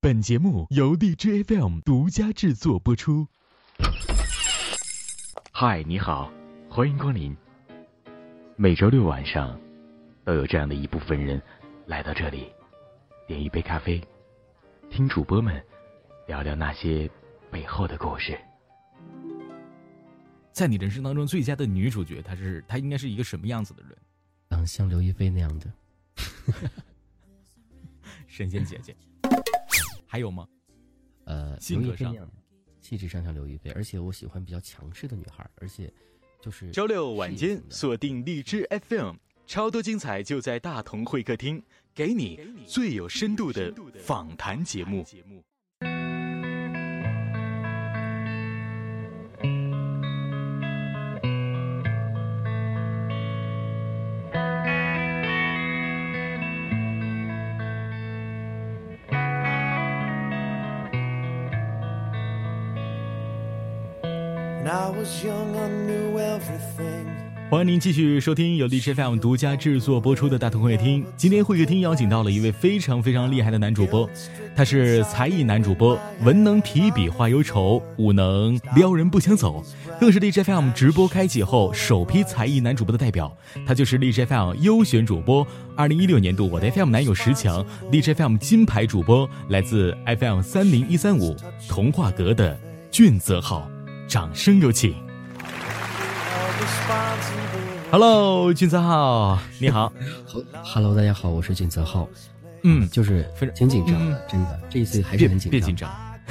本节目由荔枝 FM 独家制作播出。嗨，你好，欢迎光临。每周六晚上，都有这样的一部分人来到这里，点一杯咖啡，听主播们聊聊那些背后的故事。在你人生当中，最佳的女主角，她是她应该是一个什么样子的人？嗯，像刘亦菲那样的 神仙姐姐。还有吗？呃，性格上、气质上像刘亦菲，而且我喜欢比较强势的女孩，而且就是周六晚间锁定荔枝 FM，超多精彩就在大同会客厅，给你最有深度的访谈节目。欢迎您继续收听由荔枝 FM 独家制作播出的大同会客厅。今天会客厅邀请到了一位非常非常厉害的男主播，他是才艺男主播，文能提笔画忧愁，武能撩人不想走，更是荔枝 FM 直播开启后首批才艺男主播的代表。他就是荔枝 FM 优选主播，二零一六年度我的 FM 男友十强，荔枝 FM 金牌主播，来自 FM 三零一三五童话阁的俊泽浩。掌声有请。Hello，俊泽浩，你好。Hello，大家好，我是俊泽浩。嗯，就是非常挺紧张的，真的，这一次还是很紧张。别紧张，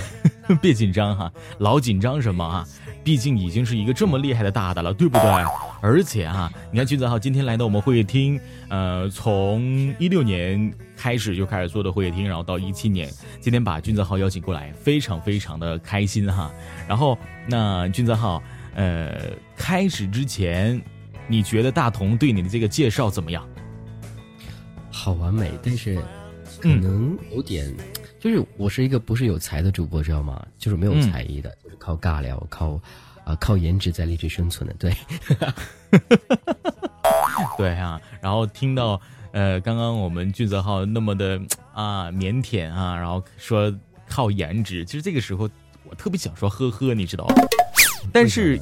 别紧张哈，老紧张什么啊？毕竟已经是一个这么厉害的大大了，对不对？而且啊，你看俊泽浩今天来到我们会议厅，呃，从一六年开始就开始做的会议厅，然后到一七年，今天把俊泽浩邀请过来，非常非常的开心哈。然后，那俊泽浩，呃，开始之前，你觉得大同对你的这个介绍怎么样？好完美，但是可能有点，就是我是一个不是有才的主播，知道吗？就是没有才艺的。就是靠尬聊，靠啊，靠颜值在励志生存的，对，对啊。然后听到呃，刚刚我们俊泽浩那么的啊腼腆啊，然后说靠颜值，其实这个时候我特别想说呵呵，你知道吗？但是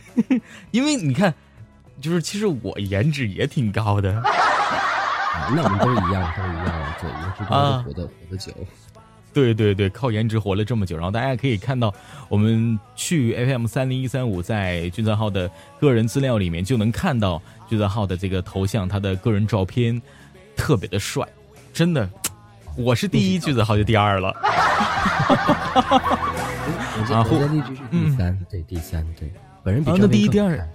因为你看，就是其实我颜值也挺高的，那我们都一样，都一样，对，颜值高活得活得久。对对对，靠颜值活了这么久，然后大家可以看到，我们去 FM 三零一三五，在俊泽浩的个人资料里面就能看到俊泽浩的这个头像，他的个人照片特别的帅，真的，我是第一，俊泽浩就第二了。啊，我的励志是第三，对第三，对，本人比那第一、第二，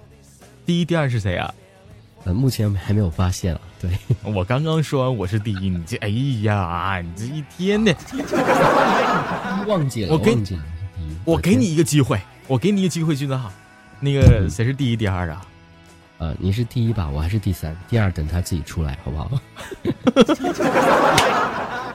第一、第二是谁啊？呃，目前还没有发现了。对我刚刚说完我是第一，你这哎呀，你这一天的 忘记了，我给你，我给你一个机会，我给你一个机会，君子好，那个谁是第一、第二啊？呃，你是第一吧，我还是第三，第二等他自己出来，好不好？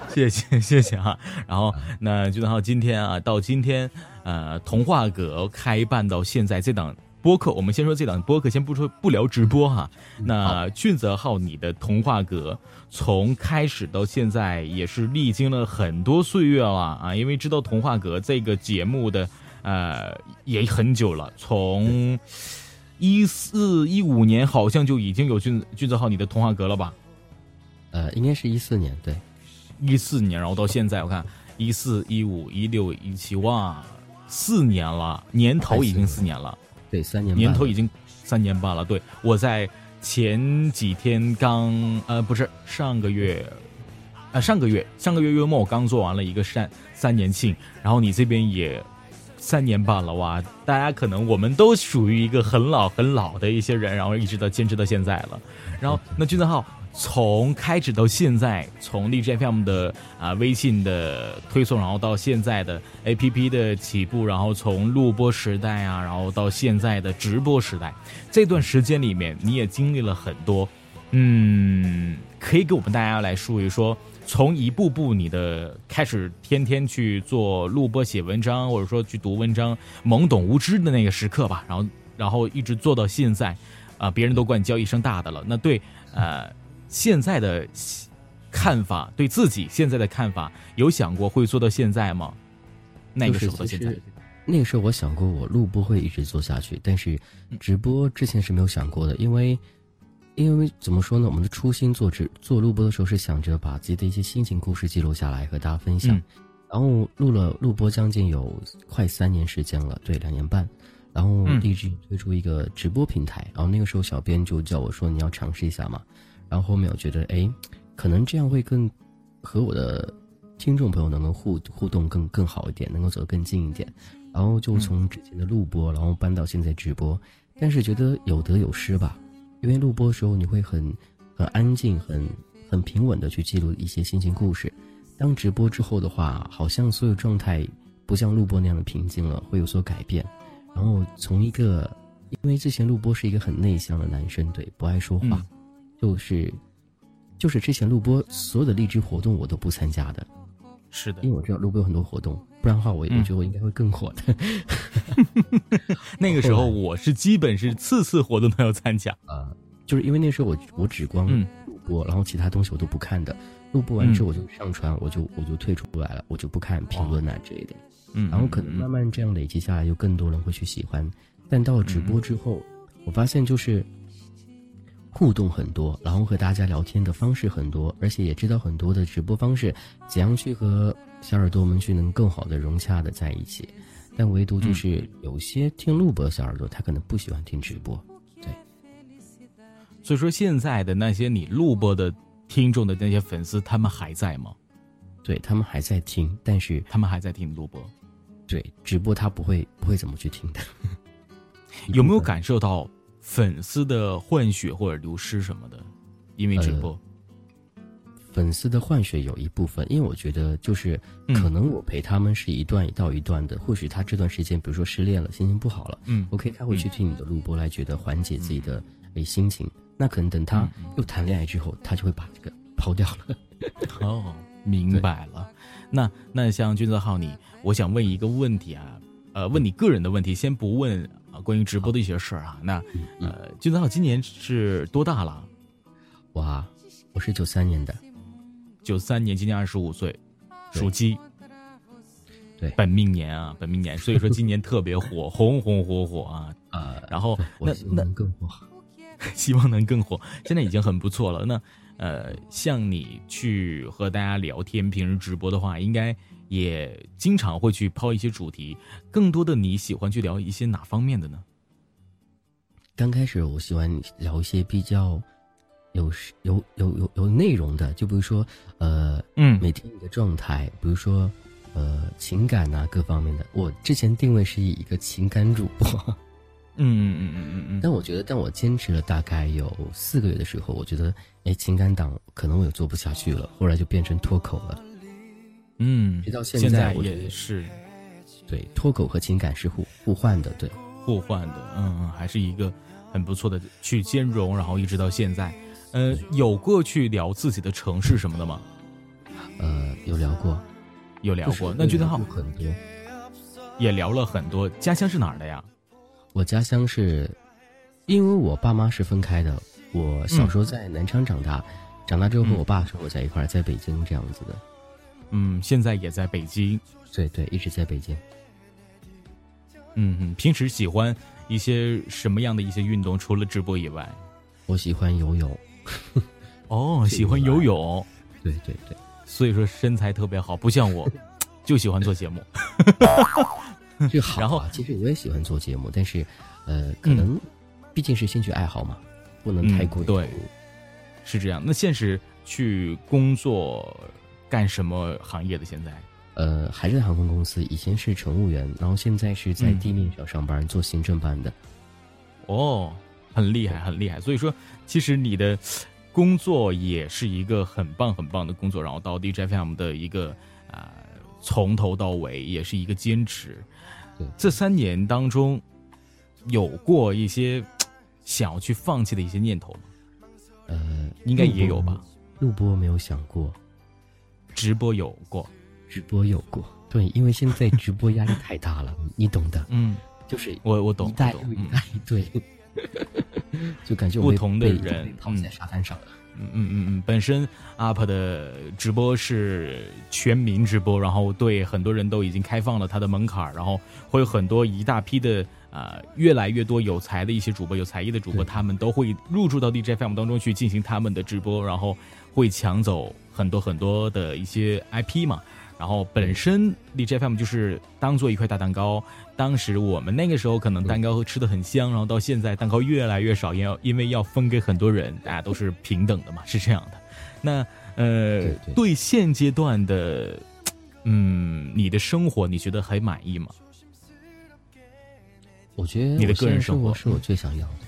谢谢谢谢啊。然后那君子浩今天啊，到今天呃，童话阁开办到现在这档。播客，我们先说这档播客，先不说不聊直播哈。那俊泽浩，你的童话阁从开始到现在也是历经了很多岁月了啊，因为知道童话阁这个节目的呃也很久了，从一四一五年好像就已经有俊俊泽浩你的童话阁了吧？呃，应该是一四年，对，一四年，然后到现在我看一四一五一六一七哇，四年了，年头已经四年了。对，三年年头已经三年半了。对，我在前几天刚呃，不是上个月，呃，上个月上个月月末我刚做完了一个三三年庆，然后你这边也三年半了哇！大家可能我们都属于一个很老很老的一些人，然后一直到坚持到现在了。然后那君子浩。从开始到现在，从荔枝 FM 的啊微信的推送，然后到现在的 APP 的起步，然后从录播时代啊，然后到现在的直播时代，这段时间里面你也经历了很多，嗯，可以给我们大家来说一说，从一步步你的开始，天天去做录播、写文章，或者说去读文章，懵懂无知的那个时刻吧，然后然后一直做到现在，啊，别人都管你叫一声大的了，那对，呃。现在的看法，对自己现在的看法，有想过会做到现在吗？那个时候到现在，那个时候我想过我录播会一直做下去，但是直播之前是没有想过的，因为因为怎么说呢？我们的初心做直做录播的时候是想着把自己的一些心情故事记录下来和大家分享，然后录了录播将近有快三年时间了，对，两年半，然后立志推出一个直播平台，然后那个时候小编就叫我说你要尝试一下嘛，然后后面我觉得哎。可能这样会更和我的听众朋友能够互互动更更好一点，能够走得更近一点。然后就从之前的录播，然后搬到现在直播，但是觉得有得有失吧。因为录播的时候你会很很安静、很很平稳的去记录一些心情故事。当直播之后的话，好像所有状态不像录播那样的平静了，会有所改变。然后从一个，因为之前录播是一个很内向的男生，对，不爱说话，就是。就是之前录播所有的励志活动我都不参加的，是的，因为我知道录播有很多活动，不然的话我我觉得我应该会更火的。那个时候我是基本是次次活动都要参加啊，就是因为那时候我我只光录播，然后其他东西我都不看的。录播完之后我就上传，我就我就退出来了，我就不看评论啊之类的。嗯，然后可能慢慢这样累积下来，有更多人会去喜欢。但到了直播之后，我发现就是。互动很多，然后和大家聊天的方式很多，而且也知道很多的直播方式，怎样去和小耳朵们去能更好的融洽的在一起。但唯独就是有些听录播的小耳朵，他可能不喜欢听直播。对，所以说现在的那些你录播的听众的那些粉丝，他们还在吗？对他们还在听，但是他们还在听录播。对，直播他不会不会怎么去听的。有没有感受到？粉丝的换血或者流失什么的，因为直播，粉丝的换血有一部分，因为我觉得就是可能我陪他们是一段一道一段的，或许他这段时间比如说失恋了，心情不好了，嗯，OK，他会去听你的录播来觉得缓解自己的诶心情，那可能等他又谈恋爱之后，他就会把这个抛掉了。哦，明白了。那那像君泽浩你，我想问一个问题啊，呃，问你个人的问题，先不问。关于直播的一些事儿啊，那呃，君子浩今年是多大了？哇，我是九三年的，九三年，今年二十五岁，属鸡，对，本命年啊，本命年，所以说今年特别火，红红火火啊呃！然后那那更火，希望能更火，现在已经很不错了。那呃，像你去和大家聊天，平时直播的话，应该。也经常会去抛一些主题，更多的你喜欢去聊一些哪方面的呢？刚开始我喜欢聊一些比较有有有有有内容的，就比如说呃嗯每天你的状态，比如说呃情感呐各方面的。我之前定位是以一个情感主播，嗯嗯嗯嗯嗯嗯。但我觉得，但我坚持了大概有四个月的时候，我觉得哎情感党可能我也做不下去了，后来就变成脱口了。嗯，直到现在也是，对脱口和情感是互互换的，对，互换的，嗯嗯，还是一个很不错的去兼容，然后一直到现在，呃，有过去聊自己的城市什么的吗？呃，有聊过，有聊过，那觉得好很多，也聊了很多。家乡是哪儿的呀？我家乡是，因为我爸妈是分开的，我小时候在南昌长大，长大之后和我爸生活在一块儿，在北京这样子的。嗯，现在也在北京，对对，一直在北京。嗯嗯，平时喜欢一些什么样的一些运动？除了直播以外，我喜欢游泳。哦，喜欢游泳。对对对，所以说身材特别好，不像我，就喜欢做节目。这好。然后，其实我也喜欢做节目，但是，呃，可能毕竟是兴趣爱好嘛，不能太过对，是这样。那现实去工作。干什么行业的？现在，呃，还是航空公司。以前是乘务员，然后现在是在地面上上班，做行政班的。哦，很厉害，很厉害。所以说，其实你的工作也是一个很棒、很棒的工作。然后到 DJFM 的一个啊，从头到尾也是一个坚持。这三年当中，有过一些想要去放弃的一些念头吗？呃，应该也有吧。录播没有想过。直播有过，直播有过，对，因为现在直播压力太大了，你懂的，嗯，就是我我懂，一代又一代，对，就感觉不同的人躺在沙滩上，嗯嗯嗯嗯，本身 UP 的直播是全民直播，然后对很多人都已经开放了他的门槛，然后会有很多一大批的啊越来越多有才的一些主播、有才艺的主播，他们都会入驻到 DJFM 当中去进行他们的直播，然后会抢走很多很多的一些 IP 嘛。然后本身 DJFM 就是当做一块大蛋糕，当时我们那个时候可能蛋糕吃的很香，然后到现在蛋糕越来越少，因为因为要分给很多人，大家都是平等的嘛，是这样的。那呃，对现阶段的，嗯，你的生活你觉得还满意吗？我觉得你的个人生活是我最想要的，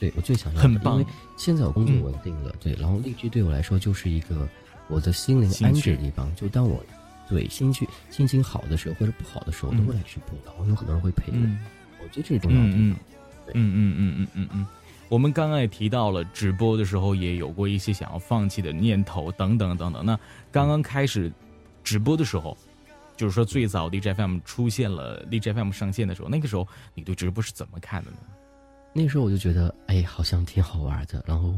对我最想要，很棒。因为现在我工作稳定了，对，然后励志对我来说就是一个我的心灵安置的地方，就当我。对，心绪心情好的时候或者不好的时候，都会来直播，然后有很多人会陪我。我觉得这是重要的。嗯嗯嗯嗯嗯嗯嗯。我们刚刚也提到了，直播的时候也有过一些想要放弃的念头，等等等等。那刚刚开始直播的时候，就是说最早 DJFM 出现了 DJFM 上线的时候，那个时候你对直播是怎么看的呢？那时候我就觉得，哎，好像挺好玩的。然后，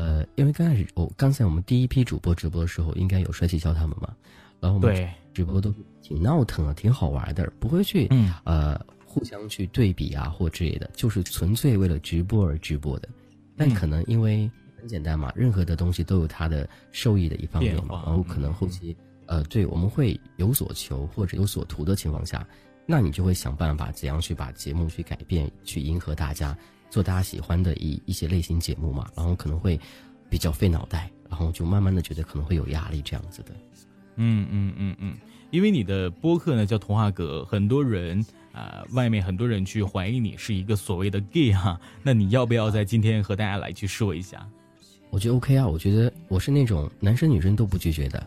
呃，因为刚开始，我刚才我们第一批主播直播的时候，应该有帅气教他们嘛。然后我们直播都挺闹腾的，挺好玩的，不会去呃互相去对比啊或之类的，就是纯粹为了直播而直播的。但可能因为很简单嘛，任何的东西都有它的受益的一方面嘛。然后可能后期呃，对我们会有所求或者有所图的情况下，那你就会想办法怎样去把节目去改变，去迎合大家，做大家喜欢的一一些类型节目嘛。然后可能会比较费脑袋，然后就慢慢的觉得可能会有压力这样子的。嗯嗯嗯嗯，因为你的播客呢叫童话阁，很多人啊，外面很多人去怀疑你是一个所谓的 gay 哈，那你要不要在今天和大家来去说一下？我觉得 OK 啊，我觉得我是那种男生女生都不拒绝的，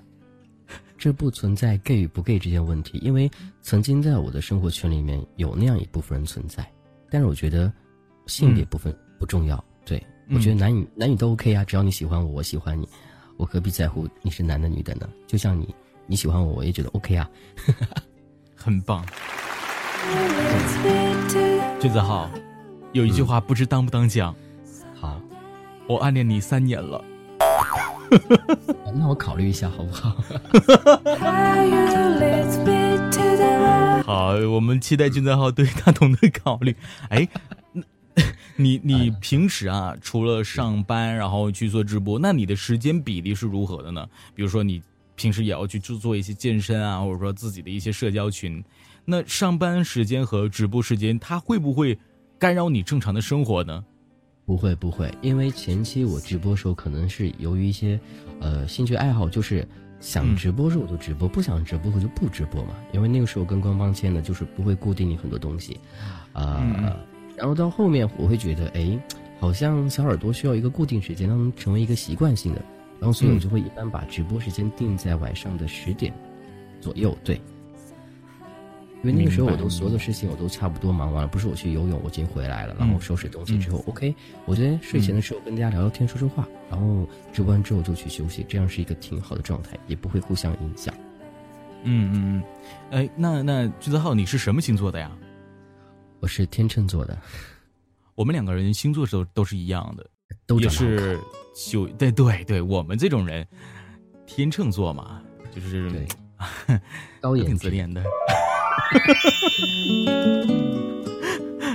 这不存在 gay 与不 gay 这件问题，因为曾经在我的生活圈里面有那样一部分人存在，但是我觉得性别部分不重要，对我觉得男女男女都 OK 啊，只要你喜欢我，我喜欢你，我何必在乎你是男的女的呢？就像你。你喜欢我，我也觉得 OK 啊，很棒。俊子浩，有一句话不知当不当讲。好，我暗恋你三年了。那我考虑一下好不好？好，我们期待俊子浩对大同的考虑。哎，你你平时啊，除了上班，然后去做直播，那你的时间比例是如何的呢？比如说你。平时也要去做做一些健身啊，或者说自己的一些社交群。那上班时间和直播时间，它会不会干扰你正常的生活呢？不会不会，因为前期我直播时候可能是由于一些呃兴趣爱好，就是想直播时候就直播，不想直播我就不直播嘛。因为那个时候跟官方签的就是不会固定你很多东西，啊，然后到后面我会觉得，哎，好像小耳朵需要一个固定时间，让成为一个习惯性的。然后，所以我就会一般把直播时间定在晚上的十点左右，对。因为那个时候我都所有的事情我都差不多忙完了，不是我去游泳，我已经回来了，然后收拾东西之后，OK，我觉得睡前的时候跟大家聊聊天、说说话，然后直播完之后就去休息，这样是一个挺好的状态，也不会互相影响。嗯嗯嗯，哎，那那橘子浩，你是什么星座的呀？我是天秤座的。我们两个人星座都都是一样的。也是，就对对对，我们这种人，天秤座嘛，就是 高挺自恋的。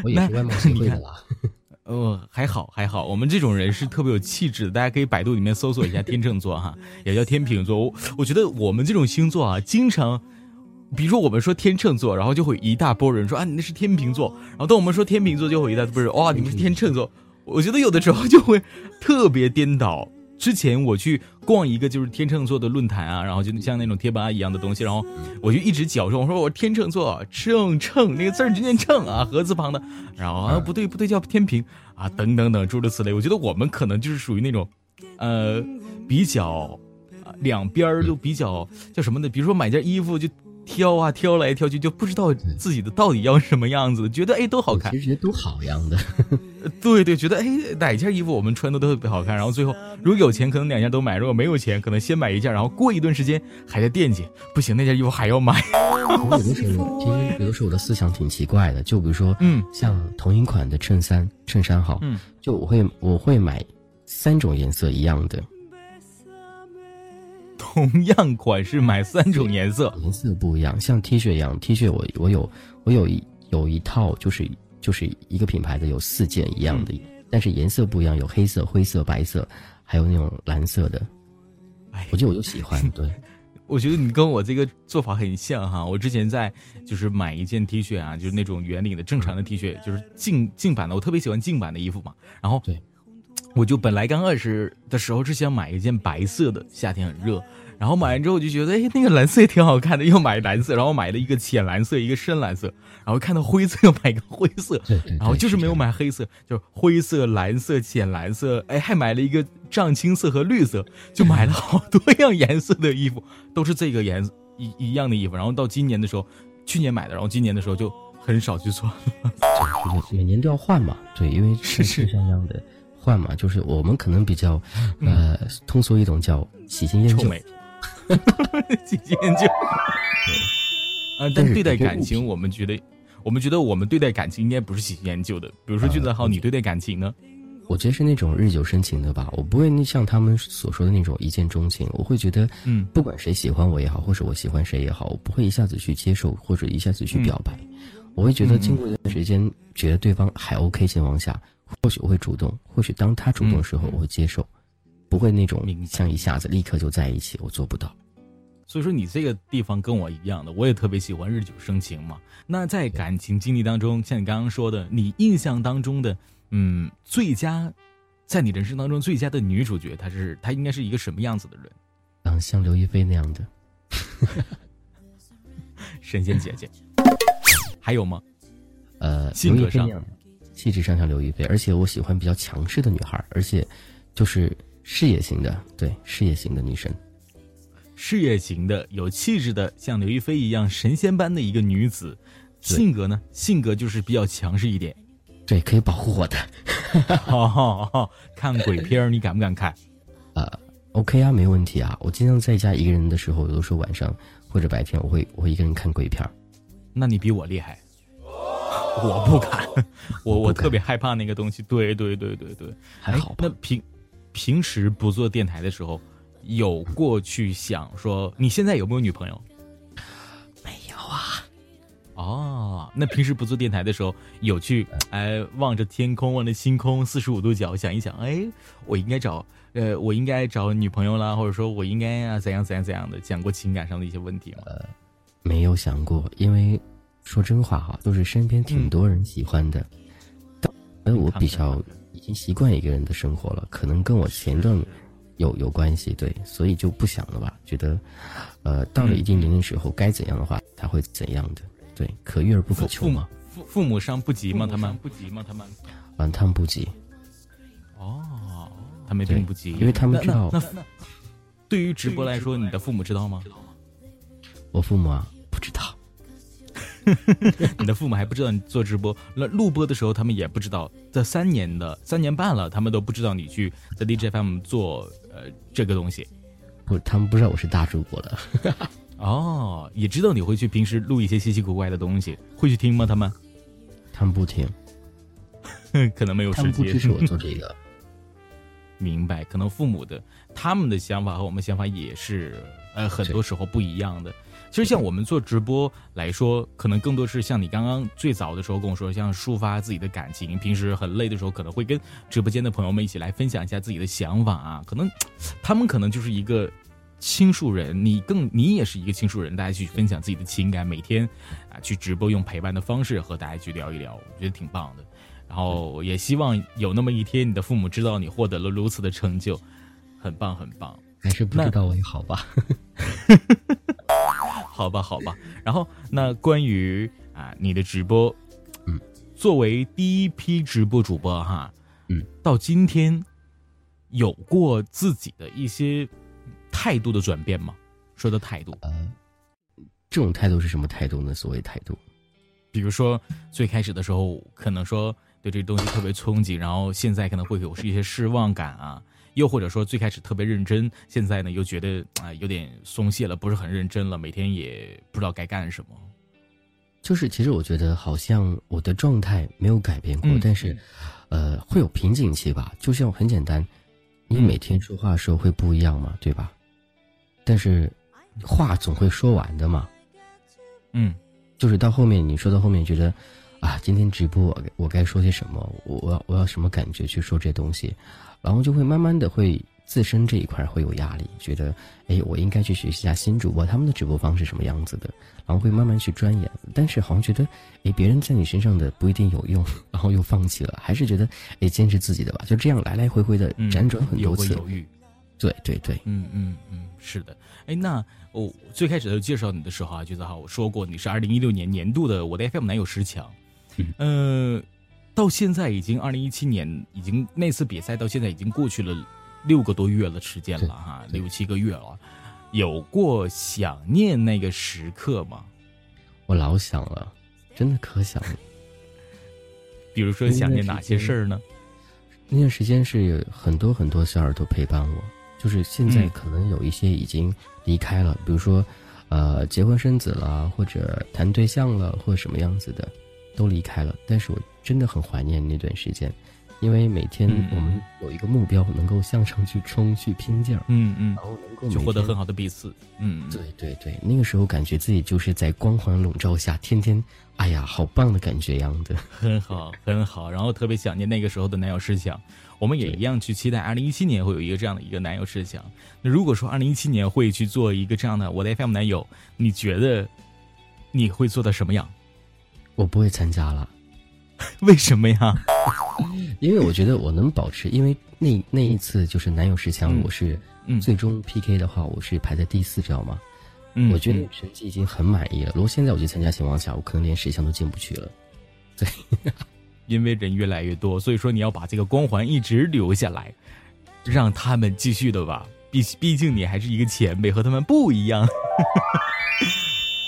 我也是外貌协会的啦。哦，还好还好，我们这种人是特别有气质的。大家可以百度里面搜索一下天秤座哈，也叫天秤座。我我觉得我们这种星座啊，经常，比如说我们说天秤座，然后就会一大波人说啊，你那是天秤座。然后当我们说天秤座，就会一大波人哇，你们是天秤座。我觉得有的时候就会特别颠倒。之前我去逛一个就是天秤座的论坛啊，然后就像那种贴吧一样的东西，然后我就一直矫正，我说我天秤座，秤秤那个字儿就念秤啊，禾字旁的。然后啊不对不对，叫天平啊，等等等诸如此类。我觉得我们可能就是属于那种，呃，比较两边儿都比较叫什么呢？比如说买件衣服就。挑啊挑来挑去，就不知道自己的到底要什么样子，觉得哎都好看，其实觉得都好样的。对对，觉得哎哪件衣服我们穿的都特别好看，然后最后如果有钱可能两件都买，如果没有钱可能先买一件，然后过一段时间还在惦记，不行那件衣服还要买。我有的时候，其实有的时候我的思想挺奇怪的，就比如说，嗯，像同一款的衬衫，衬衫好，嗯，就我会我会买三种颜色一样的，同样款式买三种颜色，颜色不一样，像 T 恤一样，T 恤我我有我有一有一套，就是就是一个品牌的有四件一样的，但是颜色不一样，有黑色、灰色、白色，还有那种蓝色的。哎我觉得我就喜欢，对。我觉得你跟我这个做法很像哈。我之前在就是买一件 T 恤啊，就是那种圆领的正常的 T 恤，就是净净版的。我特别喜欢净版的衣服嘛。然后对，我就本来刚二十的时候是想买一件白色的，夏天很热。然后买完之后我就觉得，哎，那个蓝色也挺好看的，又买蓝色。然后买了一个浅蓝色，一个深蓝色。然后看到灰色，又买个灰色。对对。然后就是没有买黑色，就是灰色、蓝色、浅蓝色。哎，还买了一个藏青色和绿色，就买了好多样颜色的衣服，都是这个颜色一一样的衣服。然后到今年的时候，去年买的，然后今年的时候就很少去穿了。每年都要换嘛，对，因为是是像样的换嘛，就是我们可能比较呃通俗一种叫喜新厌旧。喜新厌旧，啊，但对待感情，我们觉得，我们觉得我们对待感情应该不是喜新厌旧的。比如说，俊子浩，你对待感情呢？我觉得是那种日久生情的吧。我不会像他们所说的那种一见钟情。我会觉得，嗯，不管谁喜欢我也好，或者我喜欢谁也好，我不会一下子去接受，或者一下子去表白。我会觉得，经过一段时间，觉得对方还 OK 情况下，或许我会主动，或许当他主动的时候，我会接受。不会那种像一下子立刻就在一起，我做不到。所以说你这个地方跟我一样的，我也特别喜欢日久生情嘛。那在感情经历当中，像你刚刚说的，你印象当中的，嗯，最佳，在你人生当中最佳的女主角，她是她应该是一个什么样子的人？嗯，像刘亦菲那样的 神仙姐姐。还有吗？呃，性格上，气质上像刘亦菲，而且我喜欢比较强势的女孩，而且就是。事业型的，对事业型的女神，事业型的有气质的，像刘亦菲一样神仙般的一个女子，性格呢？性格就是比较强势一点，对，可以保护我的。看鬼片你敢不敢看？呃，OK 啊，没问题啊。我经常在家一个人的时候，有的时候晚上或者白天，我会我会一个人看鬼片那你比我厉害，我不敢，我我特别害怕那个东西。对对对对对，还好。那平。平时不做电台的时候，有过去想说你现在有没有女朋友？没有啊。哦，那平时不做电台的时候，有去哎望着天空，望着星空，四十五度角想一想，哎，我应该找呃，我应该找女朋友啦，或者说我应该啊怎样怎样怎样的，讲过情感上的一些问题吗？呃，没有想过，因为说真话哈，都是身边挺多人喜欢的，但我比较。已经习惯一个人的生活了，可能跟我前段有有关系，对，所以就不想了吧。觉得，呃，到了一定年龄时候，该怎样的话，他会怎样的，对，可遇而不可求嘛。父父母伤不急吗？他们不急吗？他们，嗯，他们不急。哦，他们并不急，因为他们知道。那那，对于直播来说，你的父母知道吗？我父母啊，不知道。你的父母还不知道你做直播，那录播的时候他们也不知道。这三年的三年半了，他们都不知道你去在 DJFM 做呃这个东西。不，他们不知道我是大主播的。哦，也知道你会去平时录一些稀奇古怪的东西，会去听吗？他们？他们不听，可能没有时间。不支持我做这个。明白，可能父母的他们的想法和我们想法也是呃很多时候不一样的。其实像我们做直播来说，可能更多是像你刚刚最早的时候跟我说，像抒发自己的感情。平时很累的时候，可能会跟直播间的朋友们一起来分享一下自己的想法啊。可能他们可能就是一个倾诉人，你更你也是一个倾诉人，大家去分享自己的情感，每天啊去直播用陪伴的方式和大家去聊一聊，我觉得挺棒的。然后也希望有那么一天，你的父母知道你获得了如此的成就，很棒很棒。还是不知道也好吧。好吧，好吧。然后，那关于啊你的直播，嗯，作为第一批直播主播哈，嗯，到今天有过自己的一些态度的转变吗？说的态度，呃，这种态度是什么态度呢？所谓态度，比如说最开始的时候，可能说对这东西特别憧憬，然后现在可能会有一些失望感啊。又或者说最开始特别认真，现在呢又觉得啊有点松懈了，不是很认真了，每天也不知道该干什么。就是其实我觉得好像我的状态没有改变过，但是，呃，会有瓶颈期吧。就像很简单，你每天说话的时候会不一样嘛，对吧？但是话总会说完的嘛。嗯，就是到后面你说到后面觉得，啊，今天直播我我该说些什么？我我要我要什么感觉去说这东西？然后就会慢慢的会自身这一块会有压力，觉得哎，我应该去学习一下新主播他们的直播方式什么样子的，然后会慢慢去钻研。但是好像觉得哎，别人在你身上的不一定有用，然后又放弃了，还是觉得哎，坚持自己的吧。就这样来来回回的辗转很多次，犹豫。对对对，嗯嗯嗯，是的。哎，那我最开始的介绍你的时候啊，就是哈，我说过你是二零一六年年度的我的 FM 男友十强，嗯。到现在已经二零一七年，已经那次比赛到现在已经过去了六个多月的时间了哈，六七个月了，有过想念那个时刻吗？我老想了，真的可想了。比如说想念哪些事儿呢？那段时间是有很多很多小耳朵陪伴我，就是现在可能有一些已经离开了，比如说呃结婚生子了，或者谈对象了，或者什么样子的。都离开了，但是我真的很怀念那段时间，因为每天我们有一个目标，能够向上去冲，去拼劲儿，嗯嗯，然后能够去获得很好的彼此，嗯，对对对，那个时候感觉自己就是在光环笼罩下，天天，哎呀，好棒的感觉一样的，很好很好，然后特别想念那个时候的男友事项，我们也一样去期待二零一七年会有一个这样的一个男友事项。那如果说二零一七年会去做一个这样的我的 FM 男友，你觉得你会做到什么样？我不会参加了，为什么呀？因为我觉得我能保持，因为那那一次就是男友十强，我是最终 PK 的话，我是排在第四，知道吗？嗯，我觉得成绩已经很满意了。如果现在我去参加情况下，我可能连十强都进不去了。对，因为人越来越多，所以说你要把这个光环一直留下来，让他们继续的吧。毕毕竟你还是一个前辈，和他们不一样。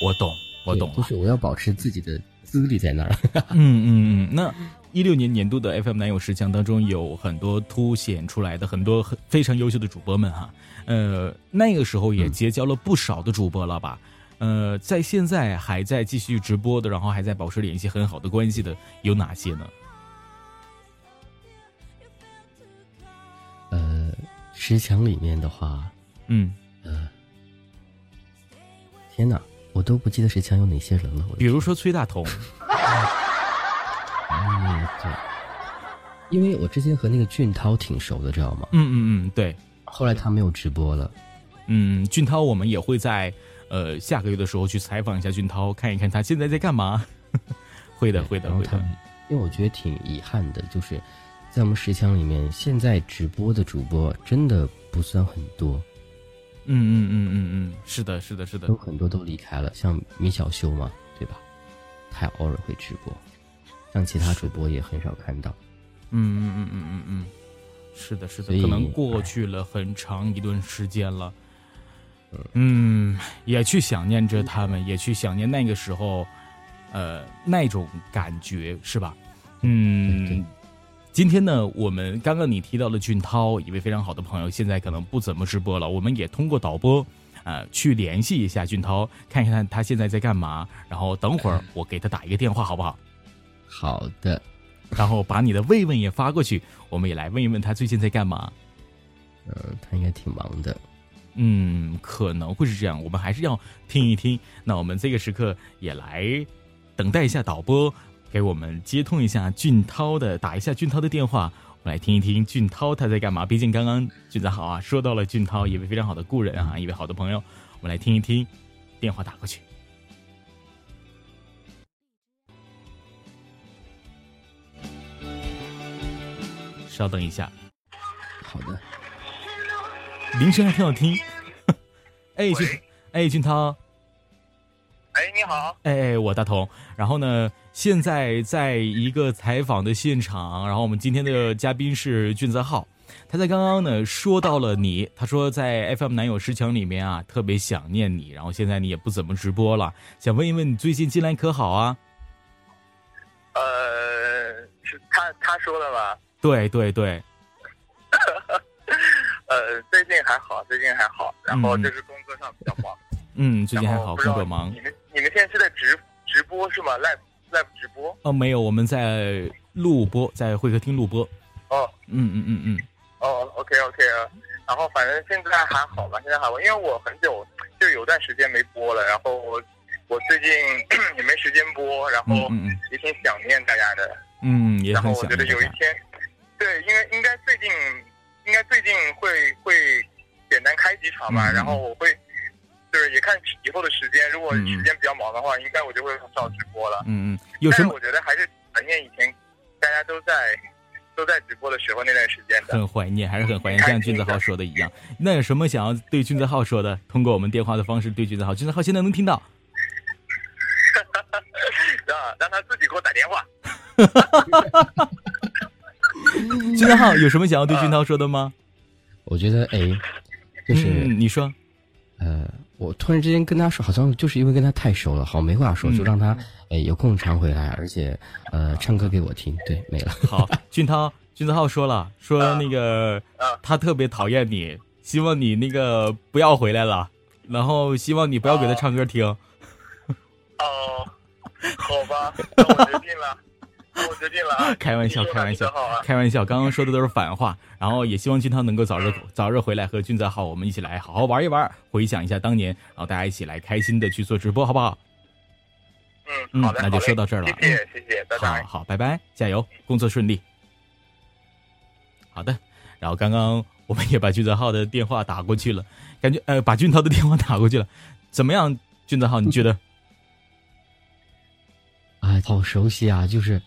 我懂，我懂，就是我要保持自己的。资历在那儿。嗯嗯嗯，那一六年年度的 FM 男友十强当中，有很多凸显出来的很多很非常优秀的主播们哈。呃，那个时候也结交了不少的主播了吧？呃，在现在还在继续直播的，然后还在保持联系很好的关系的有哪些呢？呃，十强里面的话，嗯呃，天哪！我都不记得十强有哪些人了。比如说崔大同，嗯，对，因为我之前和那个俊涛挺熟的，知道吗？嗯嗯嗯，对。后来他没有直播了。嗯，俊涛，我们也会在呃下个月的时候去采访一下俊涛，看一看他现在在干嘛。会的，会的，会的。因为我觉得挺遗憾的，就是在我们十强里面，现在直播的主播真的不算很多。嗯嗯嗯嗯嗯，是的，是的，是的，有很多都离开了，像米小修嘛，对吧？他偶尔会直播，像其他主播也很少看到。嗯嗯嗯嗯嗯嗯，是的，是的，可能过去了很长一段时间了。嗯，也去想念着他们，也去想念那个时候，呃，那种感觉，是吧？嗯。今天呢，我们刚刚你提到了俊涛，一位非常好的朋友，现在可能不怎么直播了。我们也通过导播，呃，去联系一下俊涛，看一看他现在在干嘛。然后等会儿 我给他打一个电话，好不好？好的。然后把你的慰问也发过去，我们也来问一问他最近在干嘛。呃，他应该挺忙的。嗯，可能会是这样。我们还是要听一听。那我们这个时刻也来等待一下导播。给我们接通一下俊涛的，打一下俊涛的电话，我们来听一听俊涛他在干嘛。毕竟刚刚俊子好啊，说到了俊涛一位非常好的故人啊，一位好的朋友，我们来听一听，电话打过去。稍等一下，好的，铃声还挺好听。哎俊，哎俊涛，哎你好，哎我大同，然后呢？现在在一个采访的现场，然后我们今天的嘉宾是俊泽浩，他在刚刚呢说到了你，他说在 FM 男友十强里面啊特别想念你，然后现在你也不怎么直播了，想问一问你最近近来可好啊？呃，是他他说的吧？对对对。呃，最近还好，最近还好，然后就是工作上比较忙。嗯，最近还好，工作忙。你们你们现在是在直直播是吗？live。live 直播哦，没有，我们在录播，在会客厅录播。哦，嗯嗯嗯嗯。哦，OK OK 啊，然后反正现在还好吧，现在还好，因为我很久就有段时间没播了，然后我我最近 也没时间播，然后也挺想念大家的。嗯，也然后我觉得有一天，对，因为应该最近应该最近会会简单开几场吧，然后我会就是也看以后的时间，如果时间比较忙的话，应该我就会很少直播了。嗯嗯，有什么？我觉得还是怀念以前大家都在。都在直播的时候那段时间，很怀念，还是很怀念，像君子浩说的一样。那有什么想要对君子浩说的？通过我们电话的方式对君子浩，君子浩现在能听到。让让他自己给我打电话。君子浩有什么想要对君涛说的吗？我觉得，哎，就是你说，呃，我突然之间跟他说，好像就是因为跟他太熟了，好没话说，就让他。哎，有空常回来，而且，呃，唱歌给我听。对，没了。好，俊涛，俊子浩说了，说那个，他特别讨厌你，希望你那个不要回来了，然后希望你不要给他唱歌听。哦，好吧，那我决定了，那 我决定了。开玩笑，开玩笑，开玩笑。刚刚说的都是反话，然后也希望俊涛能够早日早日回来，和俊泽浩我们一起来好好玩一玩，回想一下当年，然后大家一起来开心的去做直播，好不好？嗯，好的，那就说到这儿了。谢谢，谢谢，拜拜。好，好，拜拜，加油，工作顺利。好的，然后刚刚我们也把俊泽浩的电话打过去了，感觉呃，把俊涛的电话打过去了，怎么样，俊泽浩？你觉得？哎，好熟悉啊！就是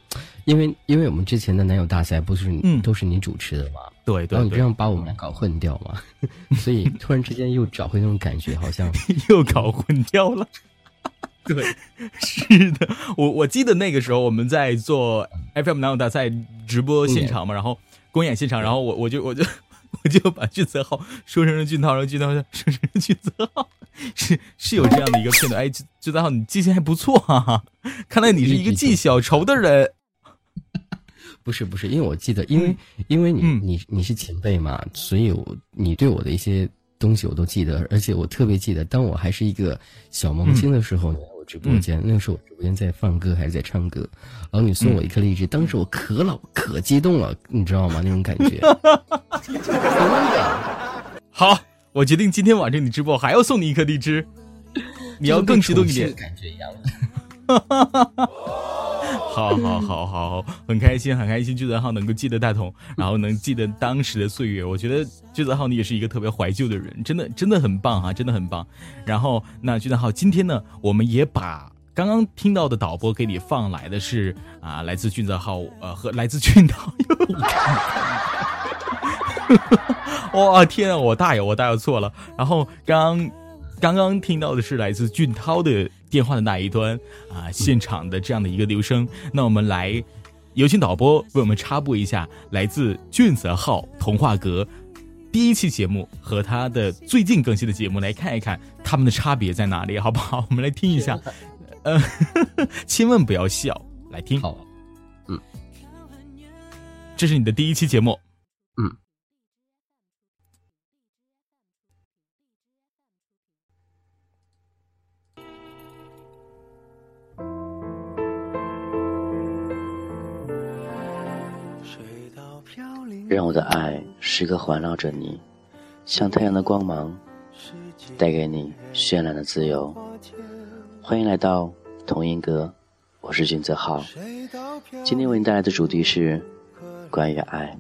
因为因为我们之前的男友大赛不是嗯都是你主持的嘛，对对，然后你这样把我们搞混掉嘛，所以突然之间又找回那种感觉，好像 又搞混掉了。对，是的，我我记得那个时候我们在做 FM 男友大赛直播现场嘛，然后公演现场，然后我我就我就我就把俊泽浩说成了俊涛，然后俊涛说成了俊泽浩，是是有这样的一个片段。哎，俊泽浩，你记性还不错哈，看来你是一个记小仇的人。不是不是，因为我记得，因为因为你你你是前辈嘛，所以我你对我的一些东西我都记得，而且我特别记得，当我还是一个小萌新的时候。直播间，那个时候我直播间在放歌还是在唱歌，然后你送我一颗荔枝，当时我可老可激动了，你知道吗？那种感觉。好，我决定今天晚上你直播还要送你一颗荔枝，你要更激动一点。感觉一样。好好好好，很开心很开心，巨子浩能够记得大同，然后能记得当时的岁月，我觉得巨子浩你也是一个特别怀旧的人，真的真的很棒啊，真的很棒。然后那巨子浩今天呢，我们也把刚刚听到的导播给你放来的是啊，来自俊泽浩呃和来自俊涛。哇天啊，我大爷我大爷错了。然后刚刚刚听到的是来自俊涛的。电话的那一端啊，现场的这样的一个留声，那我们来有请导播为我们插播一下来自俊泽号童话阁第一期节目和他的最近更新的节目，来看一看他们的差别在哪里，好不好？我们来听一下，呃，千万不要笑，来听。好，嗯，这是你的第一期节目，嗯。让我的爱时刻环绕着你，像太阳的光芒，带给你绚烂的自由。欢迎来到童音阁，我是君泽浩。今天为你带来的主题是关于爱。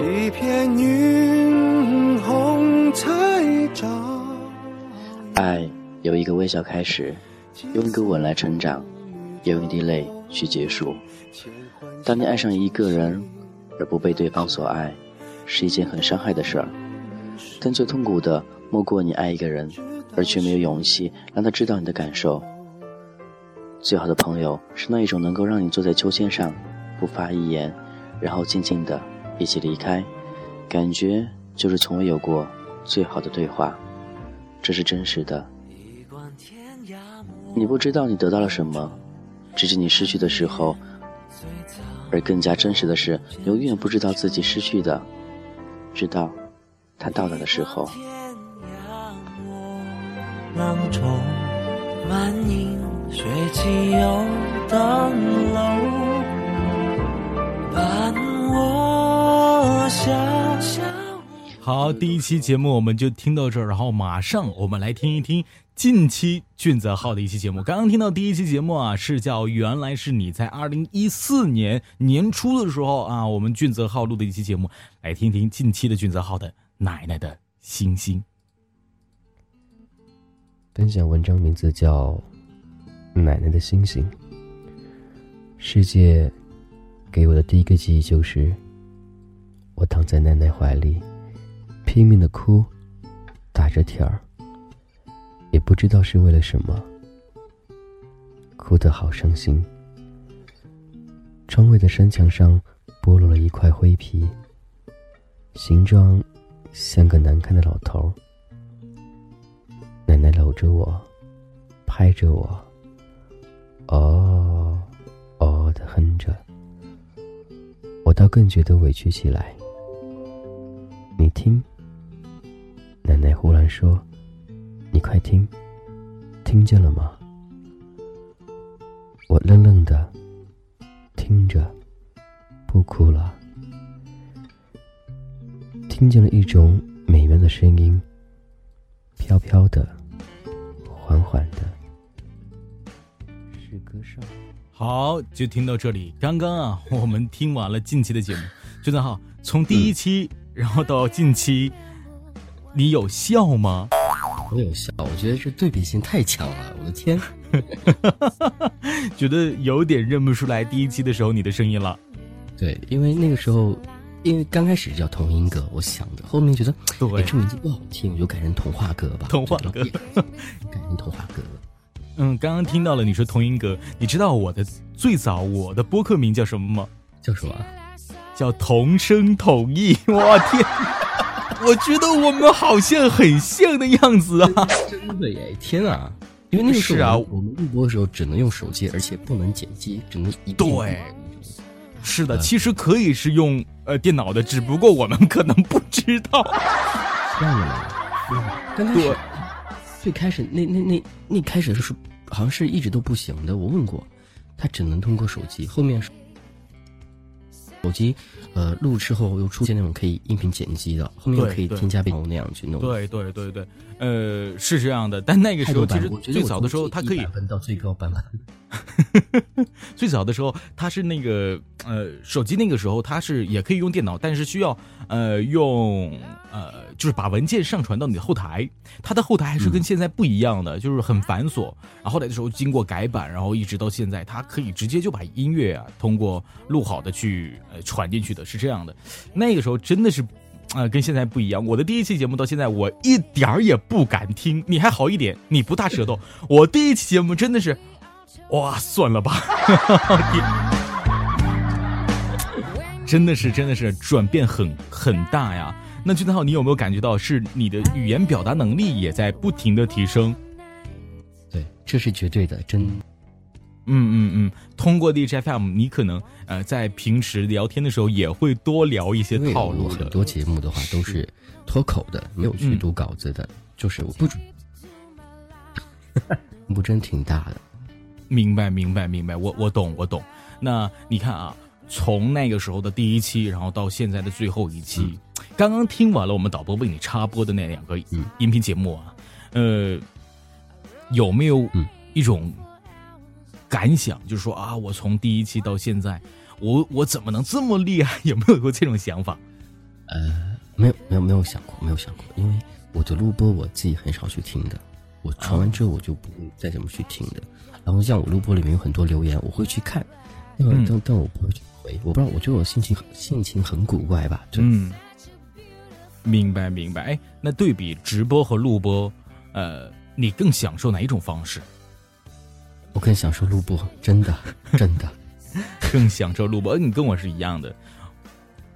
一片云红彩照。爱由一个微笑开始，用一个吻来成长。用一滴泪去结束。当你爱上一个人，而不被对方所爱，是一件很伤害的事儿。但最痛苦的，莫过你爱一个人，而却没有勇气让他知道你的感受。最好的朋友是那一种能够让你坐在秋千上，不发一言，然后静静的一起离开，感觉就是从未有过最好的对话。这是真实的。你不知道你得到了什么。直至你失去的时候，而更加真实的是，永远不知道自己失去的，直到他到来的时候。好，第一期节目我们就听到这儿，然后马上我们来听一听近期俊泽浩的一期节目。刚刚听到第一期节目啊，是叫《原来是你在二零一四年年初的时候啊，我们俊泽浩录的一期节目，来听听近期的俊泽浩的《奶奶的星星》。分享文章名字叫《奶奶的星星》。世界给我的第一个记忆就是，我躺在奶奶怀里。拼命的哭，打着点儿，也不知道是为了什么，哭得好伤心。窗外的山墙上剥落了一块灰皮，形状像个难看的老头。奶奶搂着我，拍着我，哦，哦的哼着，我倒更觉得委屈起来。你听。奶奶忽然说：“你快听，听见了吗？”我愣愣的听着，不哭了。听见了一种美妙的声音，飘飘的，缓缓的，是歌声。好，就听到这里。刚刚啊，我们听完了近期的节目，真的哈，从第一期然后到近期。你有笑吗？我有笑，我觉得这对比性太强了，我的天，觉得有点认不出来第一期的时候你的声音了。对，因为那个时候，因为刚开始叫童音歌，我想的，后面觉得对这名字不好听，我就改成童话歌吧。童话歌，改成童话歌了。嗯，刚刚听到了你说童音歌，你知道我的最早我的播客名叫什么吗？叫什么？叫同声同义。我天！我觉得我们好像很像的样子啊！真的耶！天啊！因为那个时候我们录播的时候只能用手机，而且不能剪辑，只能一对。是的，其实可以是用呃电脑的，只不过我们可能不知道。这样的吗？刚开始最开始那那那那开始是好像是一直都不行的。我问过，他只能通过手机。后面手机。呃，录之后又出现那种可以音频剪辑的，后面又可以添加变头那样去弄。对对对对，呃，是这样的。但那个时候其实最早的时候，它可以分到最高版本。最早的时候，它是那个呃，手机那个时候它是也可以用电脑，但是需要呃用呃。就是把文件上传到你的后台，它的后台还是跟现在不一样的，就是很繁琐。然后后来的时候经过改版，然后一直到现在，它可以直接就把音乐啊通过录好的去传进去的，是这样的。那个时候真的是，啊，跟现在不一样。我的第一期节目到现在，我一点儿也不敢听。你还好一点，你不大舌头。我第一期节目真的是，哇，算了吧，真的是真的是转变很很大呀。那俊涛，你有没有感觉到是你的语言表达能力也在不停的提升？对，这是绝对的，真。嗯嗯嗯，通过 D J F M，你可能呃在平时聊天的时候也会多聊一些套路很多节目的话都是脱口的，没有去读稿子的，就是我不。不真挺大的。明白明白明白，我我懂我懂。那你看啊，从那个时候的第一期，然后到现在的最后一期。刚刚听完了我们导播为你插播的那两个音频节目啊，呃，有没有一种感想，就是说啊，我从第一期到现在，我我怎么能这么厉害？有没有过这种想法？呃，没有，没有，没有想过，没有想过，因为我的录播我自己很少去听的，我传完之后我就不会再怎么去听的。然后像我录播里面有很多留言，我会去看，但但但我不会去回。我不知道，我觉得我心情性情很古怪吧？嗯。明白明白，哎，那对比直播和录播，呃，你更享受哪一种方式？我更享受录播，真的 真的，更享受录播。你跟我是一样的，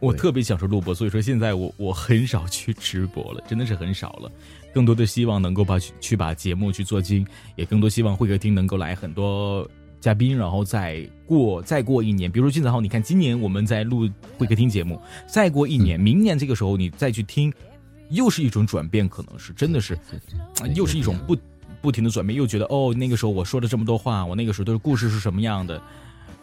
我特别享受录播，所以说现在我我很少去直播了，真的是很少了。更多的希望能够把去把节目去做精，也更多希望会客厅能够来很多。嘉宾，然后再过再过一年，比如说金子浩，你看今年我们在录会客厅节目，再过一年，明年这个时候你再去听，又是一种转变，可能是真的是，又是一种不不停的转变，又觉得哦，那个时候我说了这么多话，我那个时候都是故事是什么样的，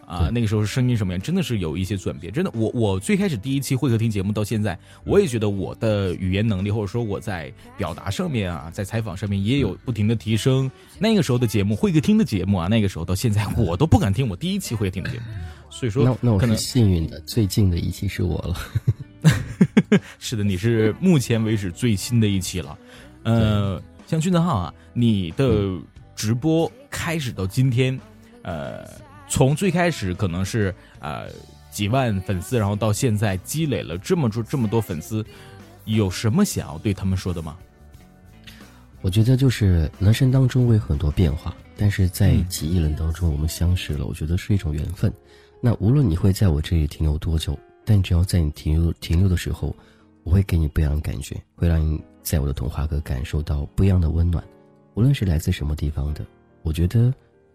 啊，那个时候声音什么样，真的是有一些转变。真的，我我最开始第一期会客厅节目到现在，我也觉得我的语言能力或者说我在表达上面啊，在采访上面也有不停的提升。那个时候的节目，会客厅的节目啊，那个时候到现在我都不敢听我第一期会客厅的节目。所以说，那那我是幸运的，最近的一期是我了。是的，你是目前为止最新的一期了。呃，像俊泽浩啊，你的直播开始到今天，呃。从最开始可能是呃几万粉丝，然后到现在积累了这么多这么多粉丝，有什么想要对他们说的吗？我觉得就是人生当中会有很多变化，但是在几亿人当中我们相识了，我觉得是一种缘分。那无论你会在我这里停留多久，但只要在你停留停留的时候，我会给你不一样的感觉，会让你在我的童话阁感受到不一样的温暖。无论是来自什么地方的，我觉得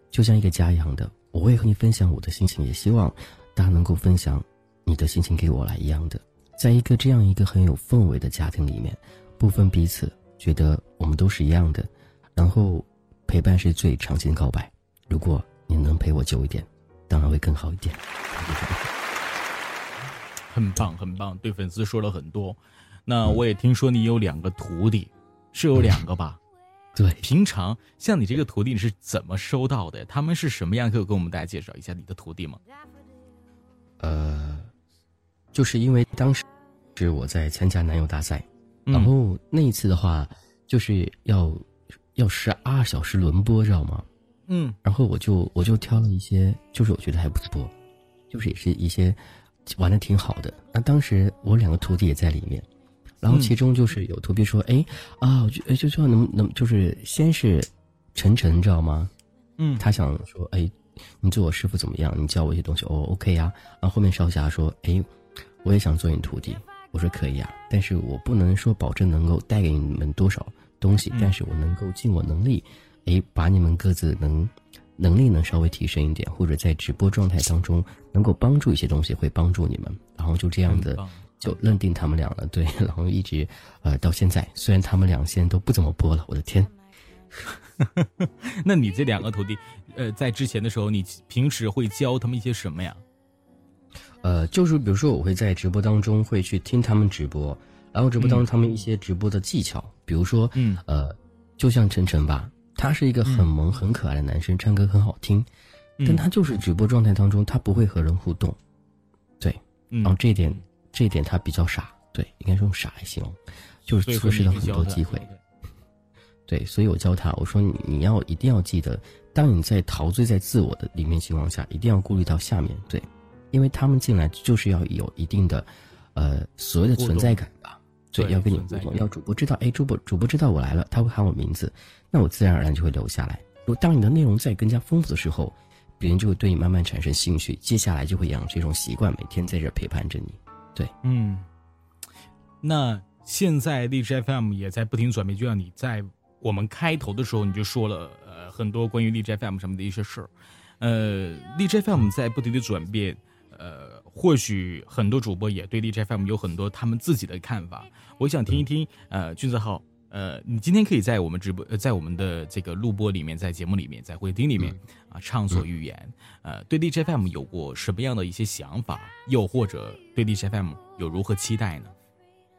就像一个家一样的。我会和你分享我的心情，也希望大家能够分享你的心情给我来一样的，在一个这样一个很有氛围的家庭里面，不分彼此，觉得我们都是一样的，然后陪伴是最长情告白。如果你能陪我久一点，当然会更好一点。很棒，很棒，对粉丝说了很多。那我也听说你有两个徒弟，是有两个吧？对，平常像你这个徒弟你是怎么收到的？他们是什么样？可以跟我们大家介绍一下你的徒弟吗？呃，就是因为当时是我在参加男友大赛，然后那一次的话就是要要十二小时轮播，知道吗？嗯，然后我就我就挑了一些，就是我觉得还不错，就是也是一些玩的挺好的。那当时我两个徒弟也在里面。然后其中就是有图，比说，哎，啊，就就说能能，就是先是晨晨，你知道吗？嗯，他想说，哎，你做我师傅怎么样？你教我一些东西，哦，OK 呀。然后后面少侠说，哎，我也想做你徒弟。我说可以啊，但是我不能说保证能够带给你们多少东西，但是我能够尽我能力，哎，把你们各自能能力能稍微提升一点，或者在直播状态当中能够帮助一些东西，会帮助你们。然后就这样的。就认定他们俩了，对，然后一直，呃，到现在，虽然他们俩现在都不怎么播了，我的天。那你这两个徒弟，呃，在之前的时候，你平时会教他们一些什么呀？呃，就是比如说，我会在直播当中会去听他们直播，然后直播当中他们一些直播的技巧，比如说，嗯，呃，就像晨晨吧，他是一个很萌很可爱的男生，唱歌很好听，但他就是直播状态当中他不会和人互动，对，然后这一点。这一点他比较傻，对，应该是用傻来形容，就是错失了很多机会。对，所以我教他，我说你你要一定要记得，当你在陶醉在自我的里面情况下，一定要顾虑到下面，对，因为他们进来就是要有一定的，呃，所谓的存在感吧，对，要跟你互动，要主播知道，哎，主播主播知道我来了，他会喊我名字，那我自然而然就会留下来。如果当你的内容在更加丰富的时候，别人就会对你慢慢产生兴趣，接下来就会养成一种习惯，每天在这陪伴着你。对，嗯，那现在荔枝 FM 也在不停转变，就像你在我们开头的时候你就说了，呃，很多关于荔枝 FM 什么的一些事儿，呃，荔枝 FM 在不停的转变，呃，或许很多主播也对荔枝 FM 有很多他们自己的看法，我想听一听，呃，君子浩。呃，你今天可以在我们直播，呃，在我们的这个录播里面，在节目里面，在会厅里面啊，畅所欲言。呃，对 D J F M 有过什么样的一些想法？又或者对 D J F M 有如何期待呢？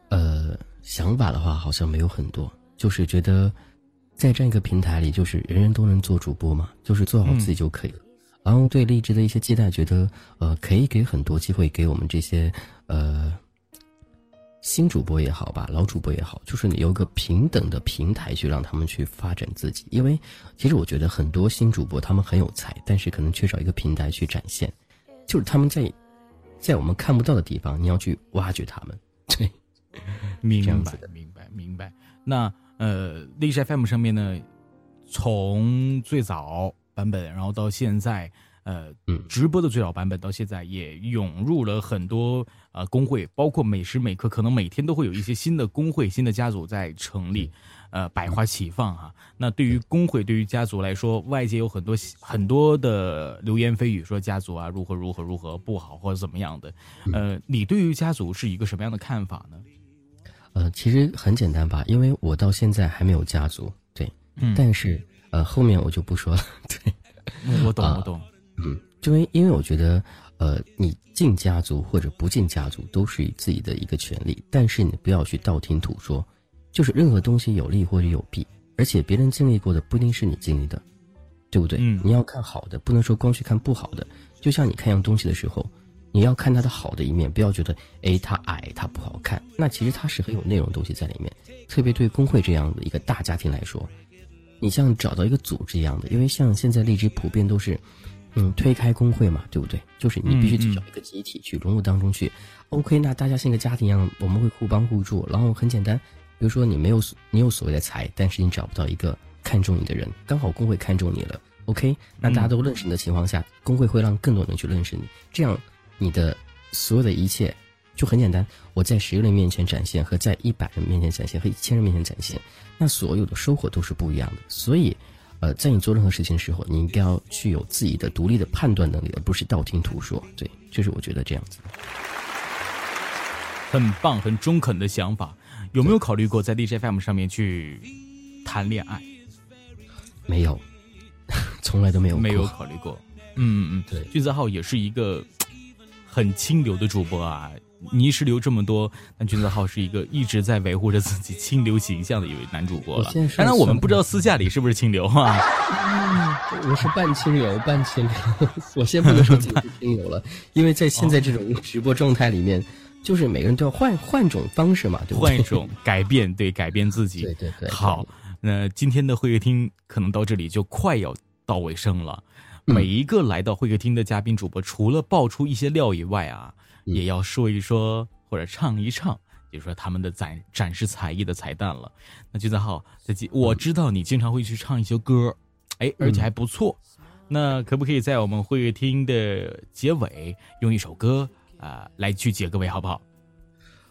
呃，想法的话好像没有很多，就是觉得在这样一个平台里，就是人人都能做主播嘛，就是做好自己就可以了。然后对荔枝的一些期待，觉得呃，可以给很多机会给我们这些呃。新主播也好吧，老主播也好，就是你有个平等的平台去让他们去发展自己。因为其实我觉得很多新主播他们很有才，但是可能缺少一个平台去展现，就是他们在在我们看不到的地方，你要去挖掘他们。对，明白，明白，明白。那呃，荔枝 FM 上面呢，从最早版本，然后到现在。呃，直播的最早版本到现在也涌入了很多呃工会，包括每时每刻可能每天都会有一些新的工会、新的家族在成立，呃，百花齐放哈。那对于工会、对于家族来说，外界有很多很多的流言蜚语，说家族啊如何如何如何不好或者怎么样的。呃，你对于家族是一个什么样的看法呢？呃，其实很简单吧，因为我到现在还没有家族，对，但是呃后面我就不说了，对，我懂，我懂。嗯，因为因为我觉得，呃，你进家族或者不进家族都是自己的一个权利，但是你不要去道听途说，就是任何东西有利或者有弊，而且别人经历过的不一定是你经历的，对不对？嗯，你要看好的，不能说光去看不好的。就像你看样东西的时候，你要看它的好的一面，不要觉得，哎，它矮，它不好看。那其实它是很有内容东西在里面。特别对工会这样的一个大家庭来说，你像找到一个组织一样的，因为像现在荔枝普遍都是，嗯，推开工会嘛，对不对？就是你必须去找一个集体去融入当中去。OK，那大家像一个家庭一样，我们会互帮互助。然后很简单，比如说你没有你有所谓的财，但是你找不到一个看中你的人，刚好工会看中你了。OK，那大家都认识你的情况下，工会会让更多人去认识你，这样你的所有的一切就很简单。我在十个人面前展现和在一百人面前展现和一千人面前展现，那所有的收获都是不一样的。所以，呃，在你做任何事情的时候，你应该要具有自己的独立的判断能力，而不是道听途说。对，就是我觉得这样子。很棒，很中肯的想法。有没有考虑过在 DJFM 上面去谈恋爱？没有。从来都没有没有考虑过，嗯嗯嗯，对，俊子浩也是一个很清流的主播啊，泥石流这么多，但君子浩是一个一直在维护着自己清流形象的一位男主播了。当然，我们不知道私下里是不是清流啊。我是半清流，半清流。我先不能说自己是清流了，因为在现在这种直播状态里面，就是每个人都要换换种方式嘛，对换一种改变，对改变自己。对对对。好，那今天的会客厅可能到这里就快要。到尾声了，每一个来到会客厅的嘉宾主播，除了爆出一些料以外啊，也要说一说或者唱一唱，比如说他们的展展示才艺的彩蛋了。那俊子浩，在我知道你经常会去唱一些歌，哎，而且还不错。那可不可以在我们会客厅的结尾用一首歌啊来去结个尾，好不好？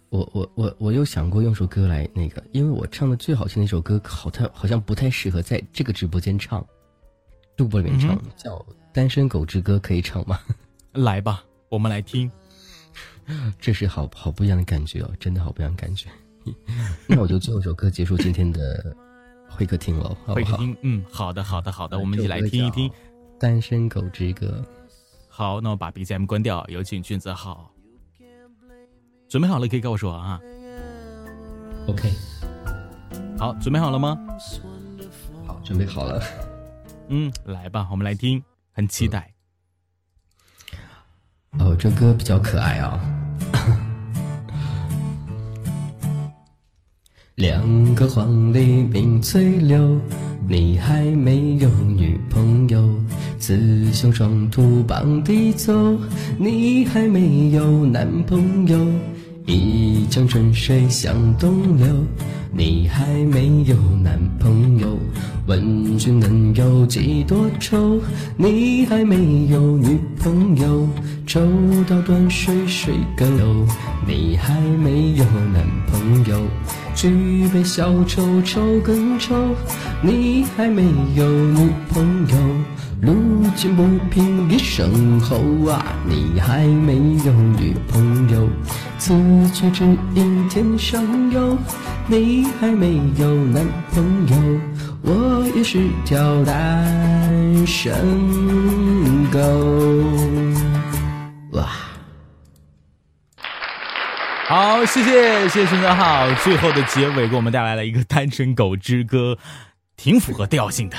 我我我我有想过用首歌来那个，因为我唱的最好听的一首歌，好太好像不太适合在这个直播间唱。录播里面唱叫《单身狗之歌》，可以唱吗？来吧，我们来听。这是好好不一样的感觉哦，真的好不一样的感觉。那我就最后一首歌结束今天的会客厅了，会客厅，嗯，好的，好的，好的，我们一起来听一听《单身狗之歌》。好，那我把 BGM 关掉，有请俊子浩。准备好了可以跟我说啊。OK。好，准备好了吗？好，准备好了。嗯，来吧，我们来听，很期待。哦，这歌比较可爱啊。两个黄鹂鸣翠柳，你还没有女朋友；雌雄双兔傍地走，你还没有男朋友。一江春水向东流，你还没有男朋友。问君能有几多愁？你还没有女朋友。抽刀断水水更流，你还没有男朋友。举杯消愁愁更愁，你还没有女朋友。路见不平一声吼啊，你还没有女朋友。此去只应天上有，你还没有男朋友。我也是条单身狗。好，谢谢谢谢孙泽浩，最后的结尾给我们带来了一个单身狗之歌，挺符合调性的，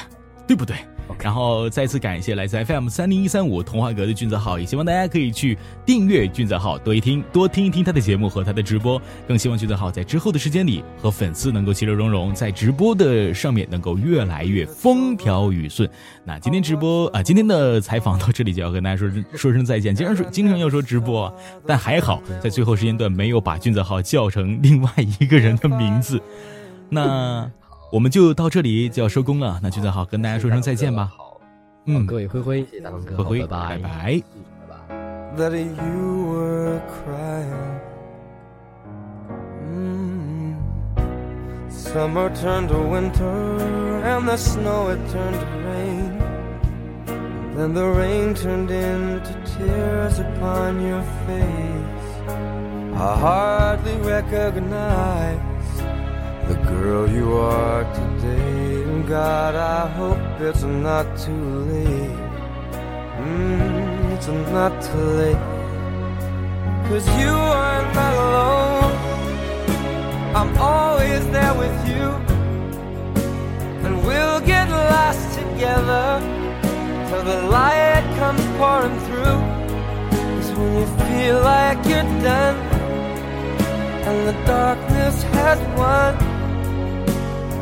对不对？然后再次感谢来自 FM 三零一三五童话阁的俊泽浩，也希望大家可以去订阅俊泽浩，多一听，多听一听他的节目和他的直播。更希望俊泽浩在之后的时间里和粉丝能够其乐融融，在直播的上面能够越来越风调雨顺。那今天直播啊，今天的采访到这里就要跟大家说说声再见。经常说经常要说直播，但还好在最后时间段没有把俊泽浩叫成另外一个人的名字。那。我们就到这里就要收工了，那就再好跟大家说声再见吧。好，嗯，各位灰灰，谢谢大龙哥，灰灰，拜拜。the girl you are today. And God, I hope it's not too late. Mm. gentle, not too late. Cause you are not alone. I'm always there with you. And we'll get lost together till the light comes pouring through. Cause when you feel like you're done and the darkness has won,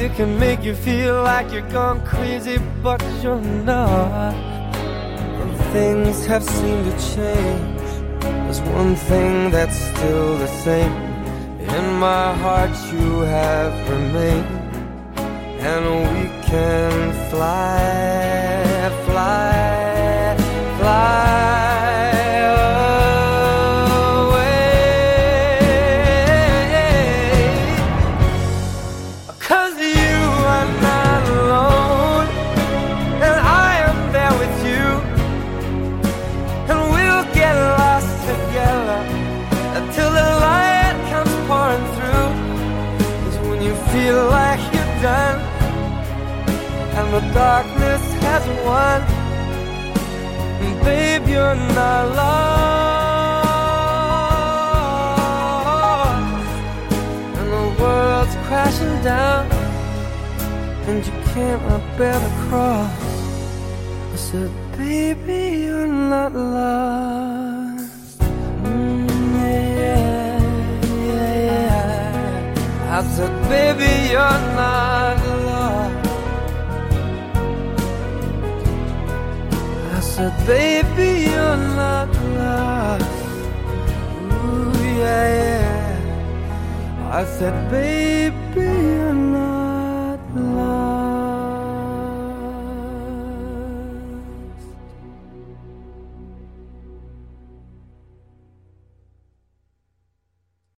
It can make you feel like you're gone crazy, but you're not. And things have seemed to change. There's one thing that's still the same. In my heart, you have remained. And we can fly, fly, you're not lost and the world's crashing down, and you can't bear the cross. I said, baby, you're not lost. Mm. I said, baby, you're not said, baby, you're not lost. Ooh, yeah, yeah. I said, baby,